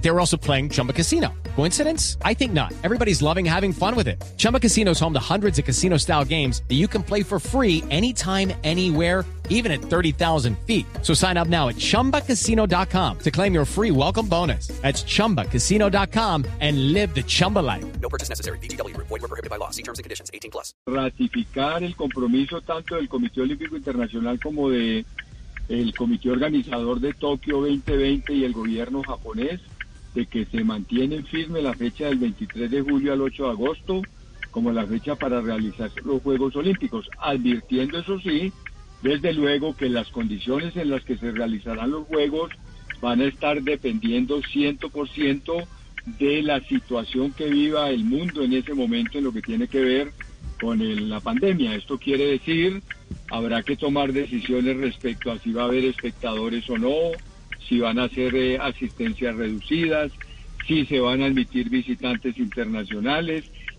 They were also playing Chumba Casino. Coincidence? I think not. Everybody's loving having fun with it. Chumba Casino is home to hundreds of casino style games that you can play for free anytime, anywhere, even at 30,000 feet. So sign up now at chumbacasino.com to claim your free welcome bonus. That's chumbacasino.com and live the Chumba life. No purchase necessary. VGW. Void were prohibited by law. See terms and conditions. 18 plus. ratificar el compromiso tanto del Comité Olímpico Internacional como de el Comité Organizador de Tokio 2020 y el gobierno japonés de que se mantiene firme la fecha del 23 de julio al 8 de agosto como la fecha para realizar los Juegos Olímpicos, advirtiendo eso sí, desde luego que las condiciones en las que se realizarán los Juegos van a estar dependiendo 100% de la situación que viva el mundo en ese momento en lo que tiene que ver con el- la pandemia. Esto quiere decir, habrá que tomar decisiones respecto a si va a haber espectadores o no, si van a hacer eh, asistencias reducidas, si se van a admitir visitantes internacionales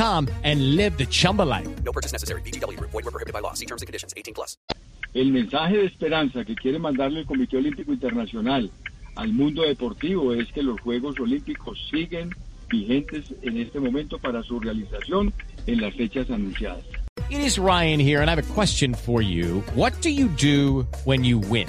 chumbacasino.com and live the Chumba life. No purchase necessary. BGW. Void were prohibited by law. See terms and conditions. 18 plus. el mensaje de esperanza que quiere mandarle el Comité Olímpico Internacional al mundo deportivo es que los Juegos Olímpicos siguen vigentes en este momento para su realización en las fechas anunciadas. It is Ryan here, and I have a question for you. What do you do when you win?